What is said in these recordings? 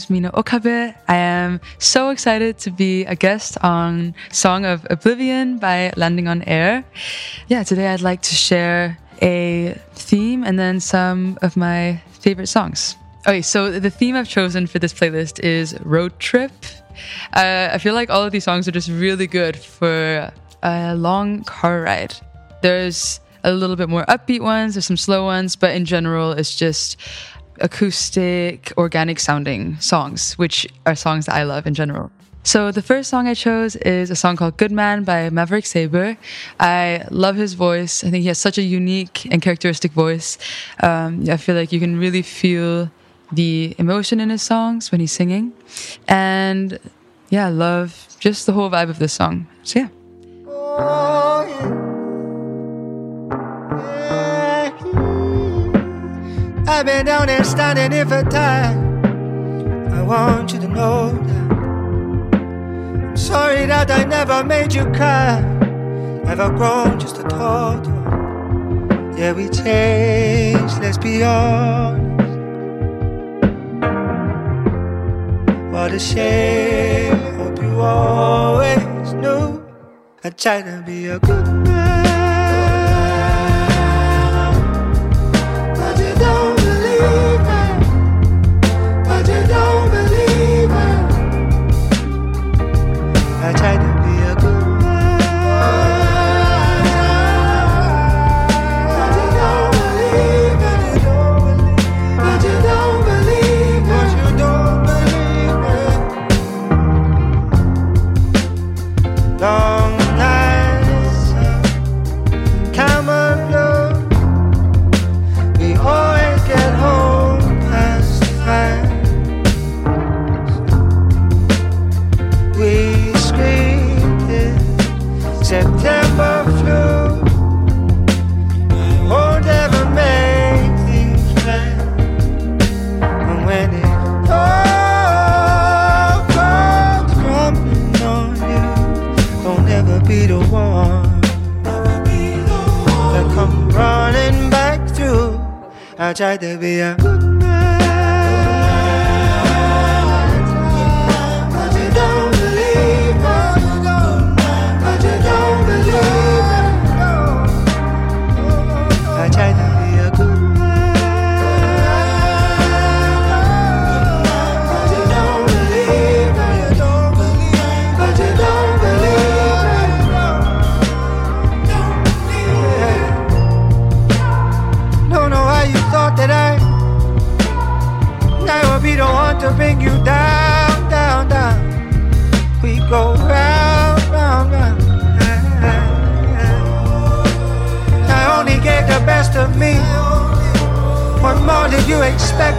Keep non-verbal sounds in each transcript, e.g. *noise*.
Is Mina Okabe. I am so excited to be a guest on Song of Oblivion by Landing on Air. Yeah, today I'd like to share a theme and then some of my favorite songs. Okay, so the theme I've chosen for this playlist is road trip. Uh, I feel like all of these songs are just really good for a long car ride. There's a little bit more upbeat ones, there's some slow ones, but in general, it's just acoustic, organic sounding songs, which are songs that I love in general. So the first song I chose is a song called Good Man by Maverick Sabre. I love his voice. I think he has such a unique and characteristic voice. Um, I feel like you can really feel the emotion in his songs when he's singing. And yeah, I love just the whole vibe of this song. So yeah. Oh, yeah. Yeah. I've been down there standing here for time. I want you to know that. I'm sorry that I never made you cry. Never grown just to talk. Yeah, we changed, let's be honest. What a shame. Hope you always knew I tried to be a good man. I tried to be a good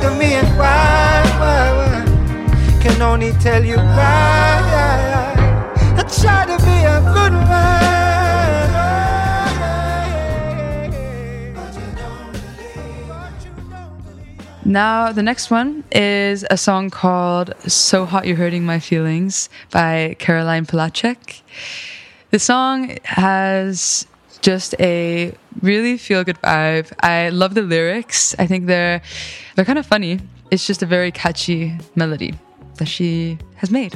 of me and why, why, why? Can only tell you why. I try to be a good man. Now, the next one is a song called So Hot You're Hurting My Feelings by Caroline Polachek. The song has just a really feel good vibe. I love the lyrics. I think they're they're kind of funny. It's just a very catchy melody that she has made.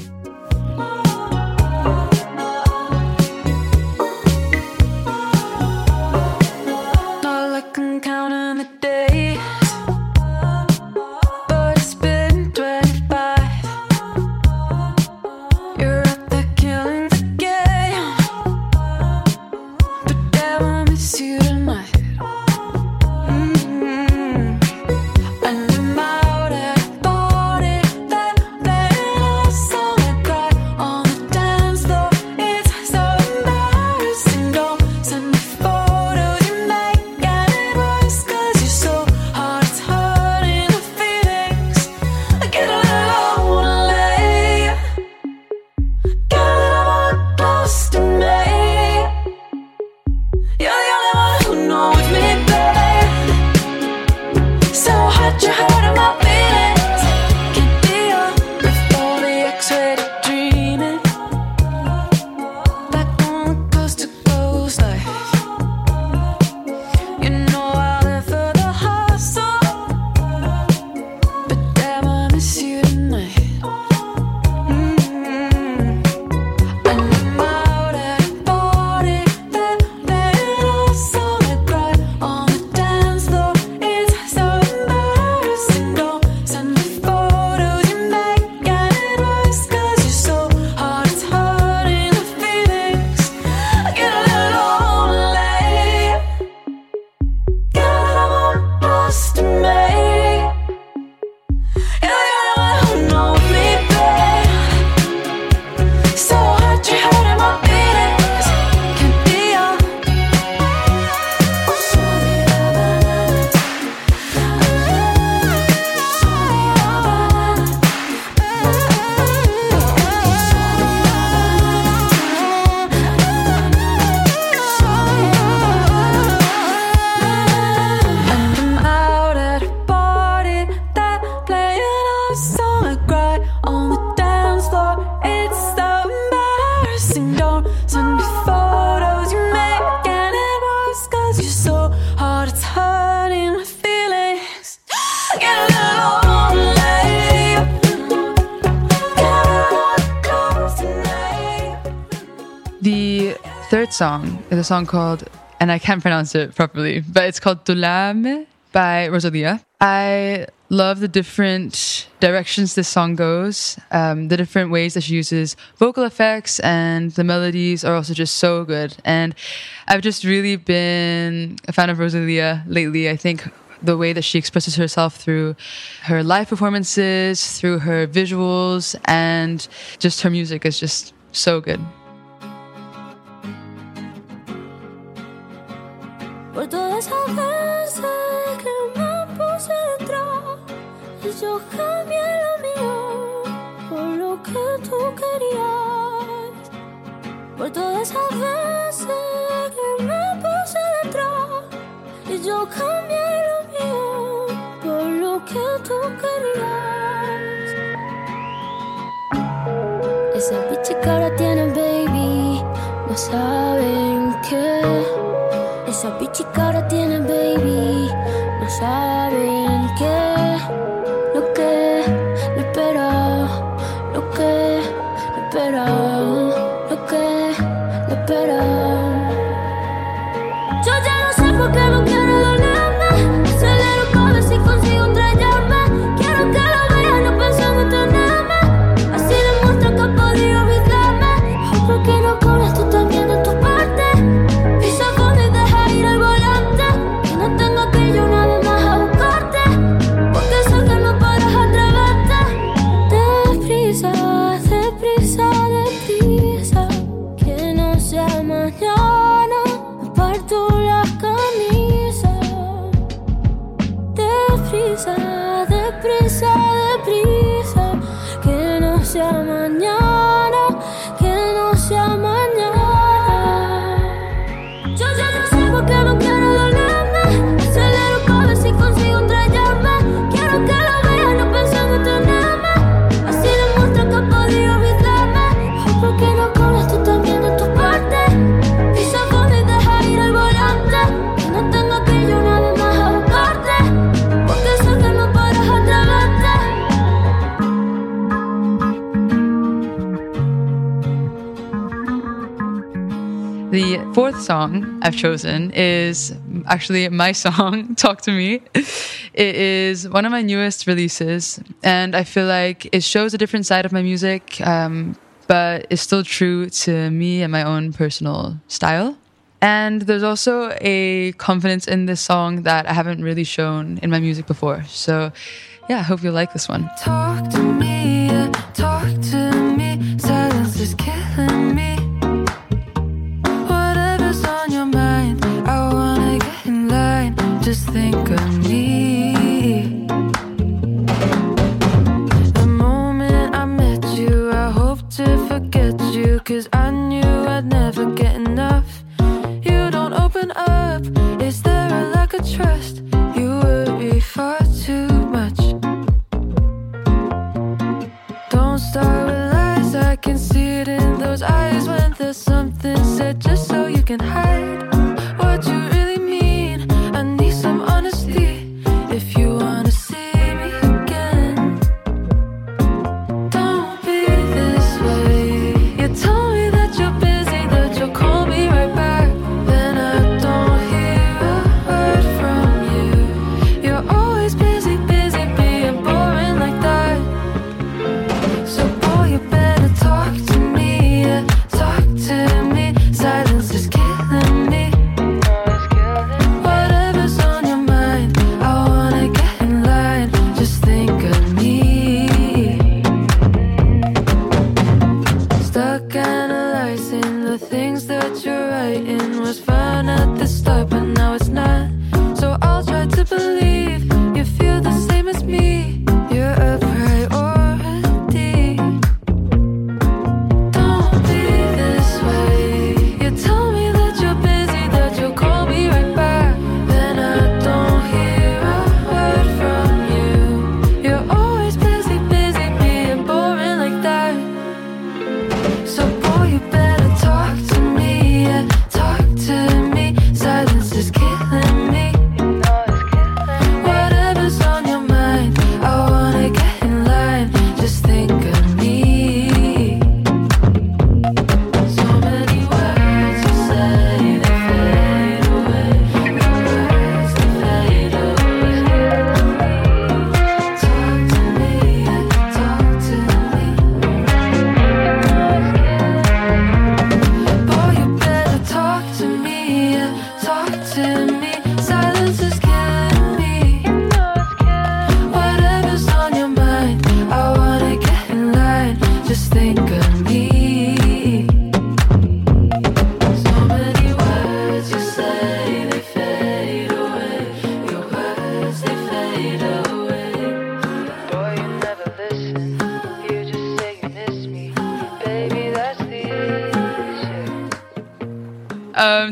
Song is a song called, and I can't pronounce it properly, but it's called Dolerme by Rosalia. I love the different directions this song goes, um, the different ways that she uses vocal effects, and the melodies are also just so good. And I've just really been a fan of Rosalia lately. I think the way that she expresses herself through her live performances, through her visuals, and just her music is just so good. Por todas esas veces que me puse detrás y yo cambié lo mío por lo que tú querías. Por todas esas veces que me puse detrás y yo cambié lo mío por lo que tú querías. Esa bicha que ahora tiene baby, no saben qué. Esa pichicara tiene baby, no sabe fourth song I've chosen is actually my song, *laughs* Talk to Me. It is one of my newest releases, and I feel like it shows a different side of my music, um, but is still true to me and my own personal style. And there's also a confidence in this song that I haven't really shown in my music before. So, yeah, I hope you'll like this one.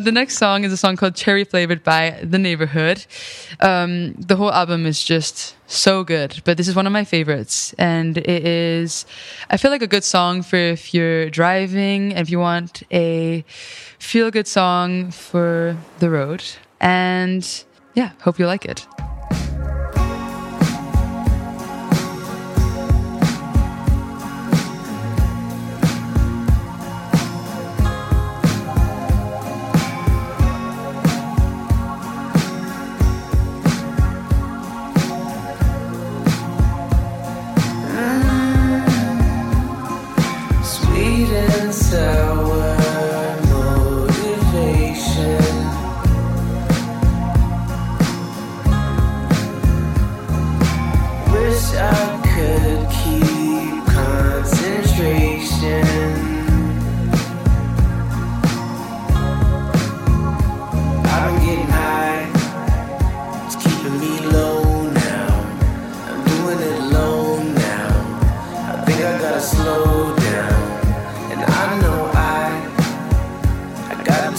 The next song is a song called Cherry Flavoured by The Neighbourhood. Um, the whole album is just so good, but this is one of my favorites. And it is, I feel like a good song for if you're driving, if you want a feel good song for the road. And yeah, hope you like it.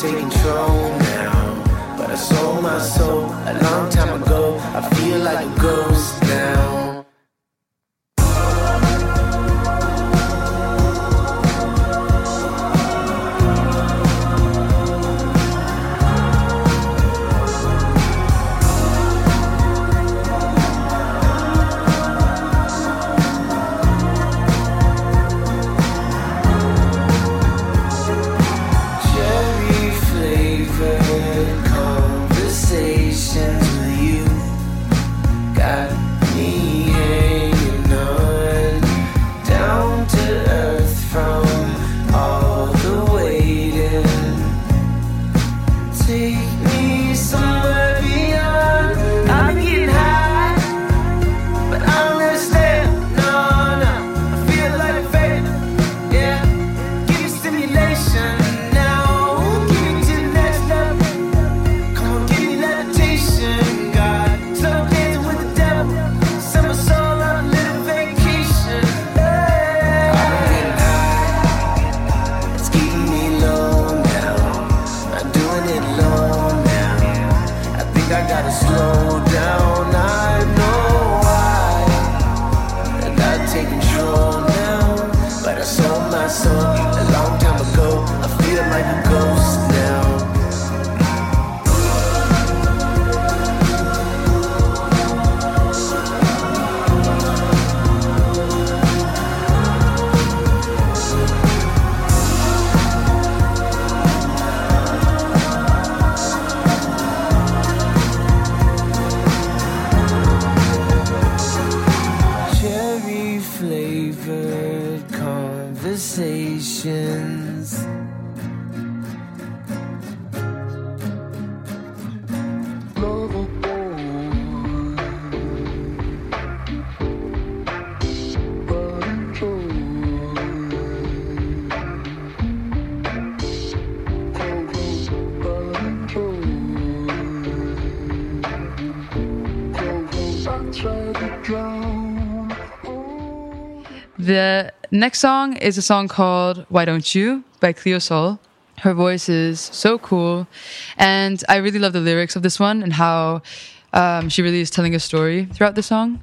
Take control now. But I sold my soul a long time ago. I feel like a ghost now. Next song is a song called Why Don't You by Cleo Sol. Her voice is so cool. And I really love the lyrics of this one and how um, she really is telling a story throughout the song.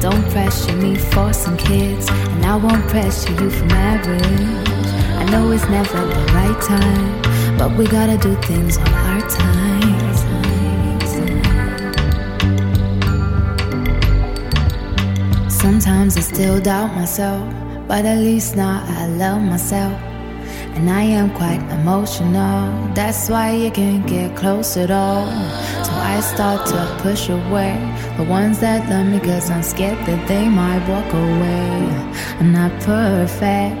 Don't pressure me for some kids, and I won't pressure you for marriage. I know it's never the right time, but we gotta do things on our time. Sometimes I still doubt myself, but at least now I love myself. And I am quite emotional, that's why you can't get close at all. So I start to push away the ones that love me, cause I'm scared that they might walk away. I'm not perfect,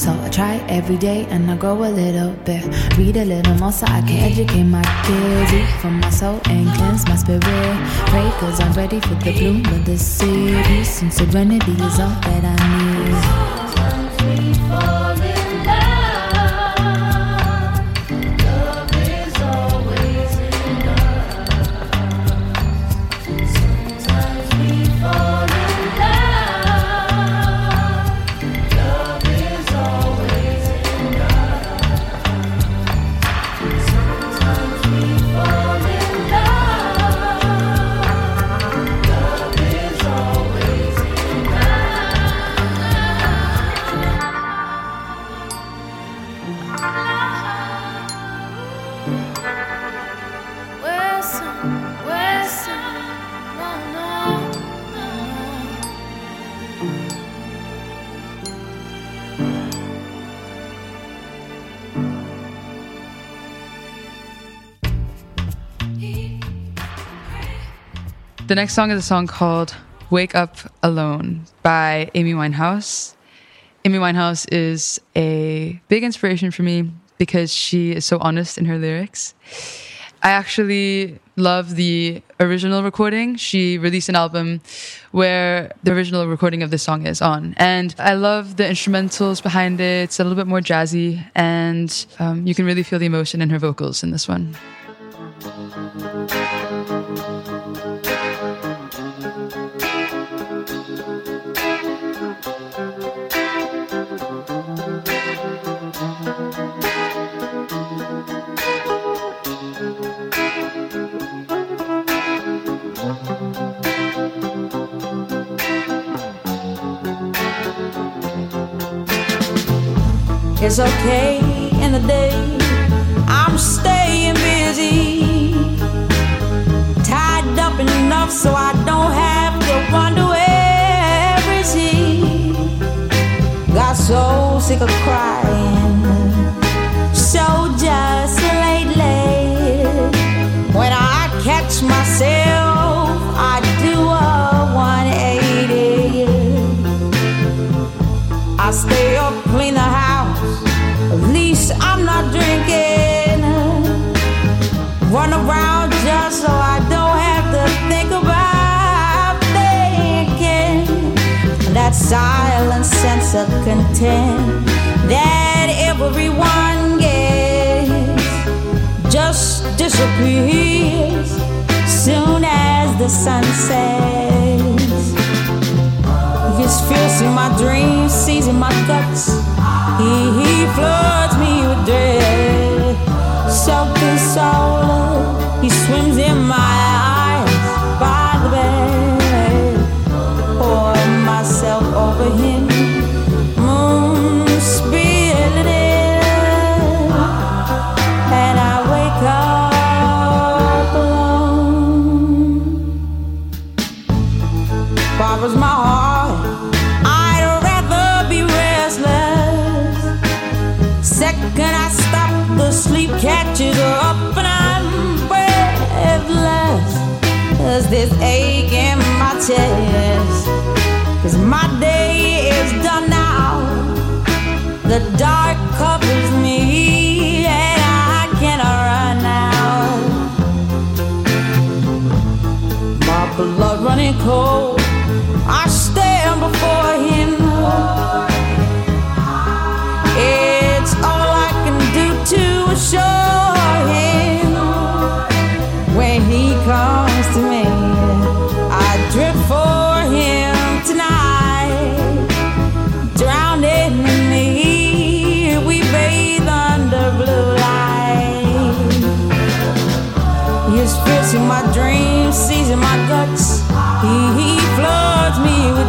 so I try every day and I grow a little bit. Read a little more so I can educate my kids. Eat from my soul and cleanse my spirit. Pray cause I'm ready for the bloom of the city. Peace and serenity is all that I need. The next song is a song called Wake Up Alone by Amy Winehouse. Amy Winehouse is a big inspiration for me because she is so honest in her lyrics. I actually love the original recording. She released an album where the original recording of this song is on. And I love the instrumentals behind it. It's a little bit more jazzy, and um, you can really feel the emotion in her vocals in this one. It's okay in the day. I'm staying busy. Tied up enough so I don't have to wonder where is he. Got so sick of crying. Silent sense of content that everyone gets just disappears soon as the sun sets. His fierce in my dreams, seizing my guts. He, he floods me with dread. Self-consoler, he swims in my eyes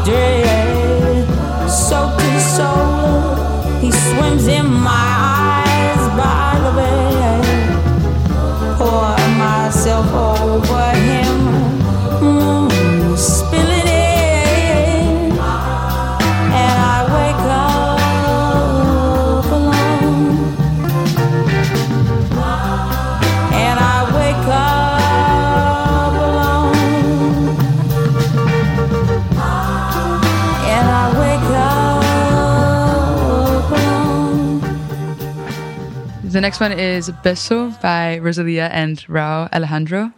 dread. Soaked the soul, he swims in my eyes by the bed. Pour myself over him, The next one is Beso by Rosalia and Rauw Alejandro.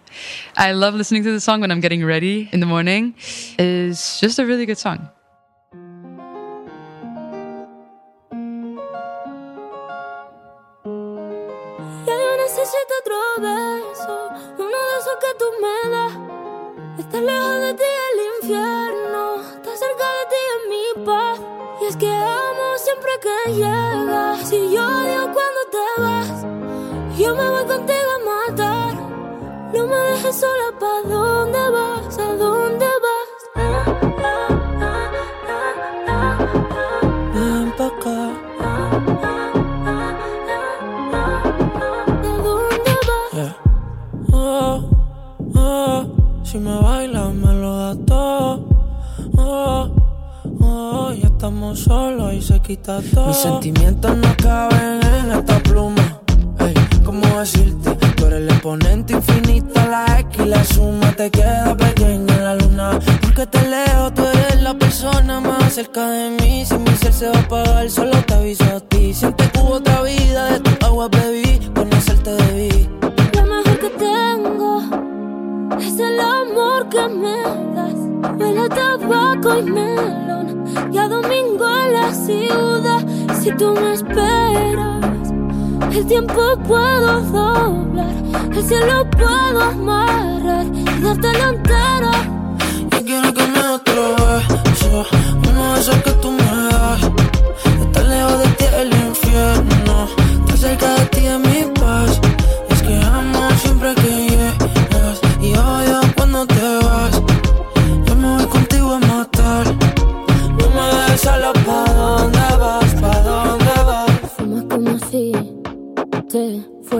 I love listening to the song when I'm getting ready in the morning. It's just a really good song. Lejos de ti el infierno, cerca de ti es mi paz. Y es que amo siempre que llegas. Yo cuando te me voy contigo a matar. No me dejes sola, ¿pa' dónde vas? ¿A dónde vas? Ah, ah, ah, ah, ah, ah. Ven pa' acá. ¿A dónde vas? Oh, oh, si me bailas me lo da todo. Oh, oh, ya estamos solos y se quita todo. Mis sentimientos no caben en esta pluma. ¿Cómo decirte? Tú eres el exponente infinito, la X y la suma te queda pequeña en la luna. Porque te leo, tú eres la persona más cerca de mí. Si mi ser se va a apagar, solo te aviso a ti. Siempre que hubo otra vida, de tu agua bebí, conocerte debí. Lo mejor que tengo es el amor que me das. Huele tabaco y melón. Y a domingo en la ciudad. Si tú me esperas, el tiempo puedo doblar. El cielo puedo amarrar y dártelo entero. Yo quiero que me otro beso, uno de esos que tú me das. Estar lejos de ti el infierno, estar cerca de ti es mi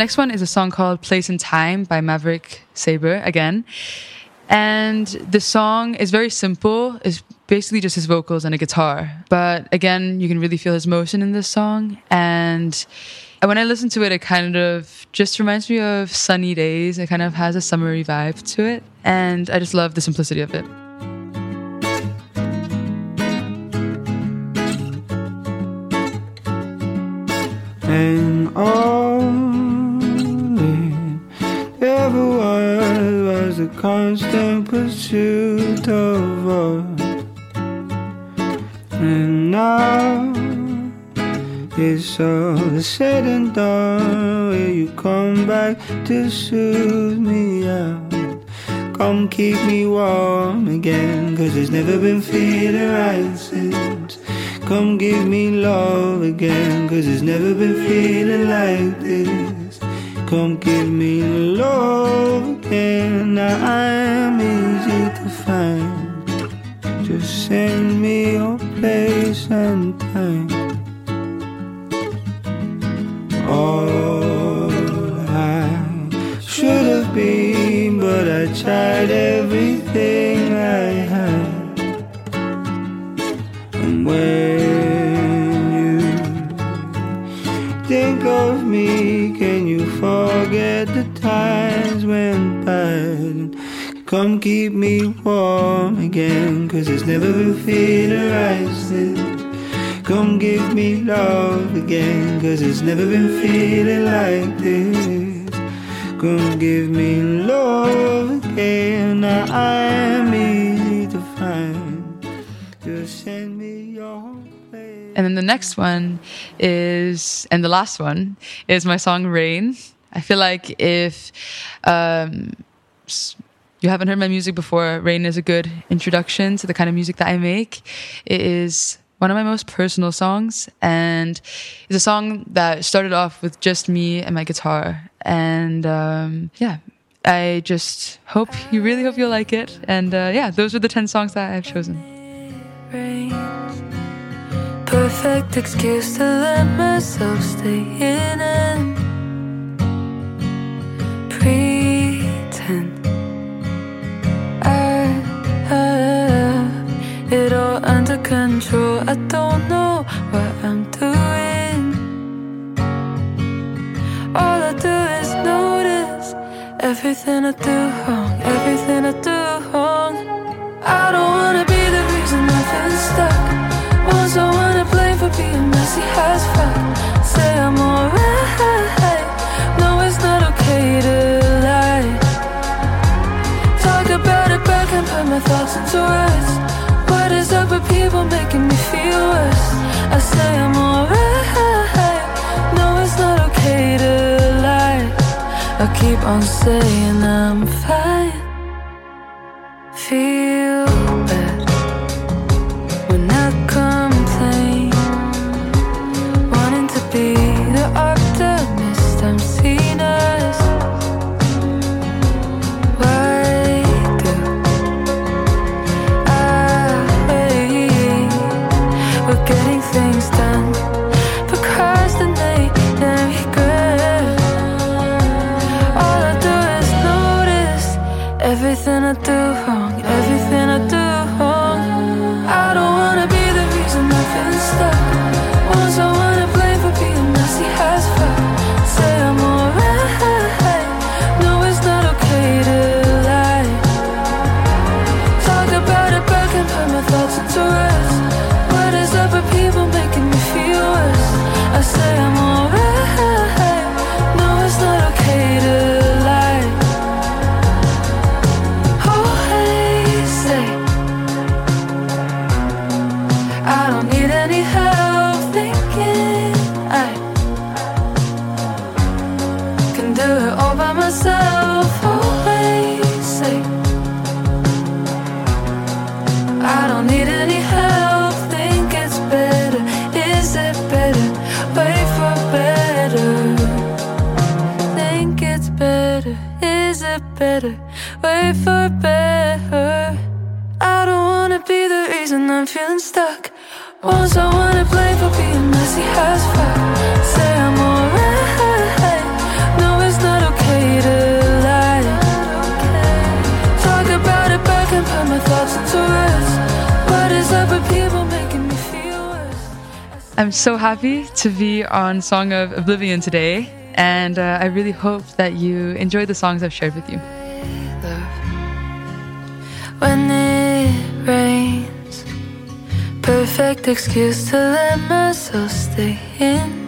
next one is a song called Place and Time by Maverick Sabre again. And the song is very simple. It's basically just his vocals and a guitar. But again, you can really feel his motion in this song. And when I listen to it, it kind of just reminds me of sunny days. It kind of has a summery vibe to it. And I just love the simplicity of it. And all constant pursuit of us. And now it's all said and done. Will you come back to soothe me out? Come keep me warm again, cause it's never been feeling right since. Come give me love again, cause it's never been feeling like this. Come give me love again, now I'm easy to find. Just send me your place and time. All I should have been, but I tried everything I had. And when think of me, can you forget the times went bad? Come keep me warm again, cause it's never been feeling right since. Come give me love again, cause it's never been feeling like this. Come give me love again, now I'm And then the next one is, and the last one is my song Rain. I feel like if um, you haven't heard my music before, Rain is a good introduction to the kind of music that I make. It is one of my most personal songs, and it's a song that started off with just me and my guitar. And um, yeah, I just hope you really hope you'll like it. And uh, yeah, those are the 10 songs that I've chosen. rains. Perfect excuse to let myself stay in and pretend I have it all under control. I don't know what I'm doing. All I do is notice everything I do wrong, everything I do being messy as fuck? Say I'm alright. No, it's not okay to lie. Talk about it back and put my thoughts into words. What is up with people making me feel worse? I say I'm alright. No, it's not okay to lie. I keep on saying I'm fine do it all by myself. Oh, Always say I don't need any help. Think it's better. Is it better? Wait for better. Think it's better. Is it better? Wait for better. I don't wanna be the reason I'm feeling stuck. Was I wanna blame for being messy as fuck? I'm so happy to be on Song of Oblivion today, and uh, I really hope that you enjoy the songs I've shared with you. when it rains. Perfect excuse to let myself stay in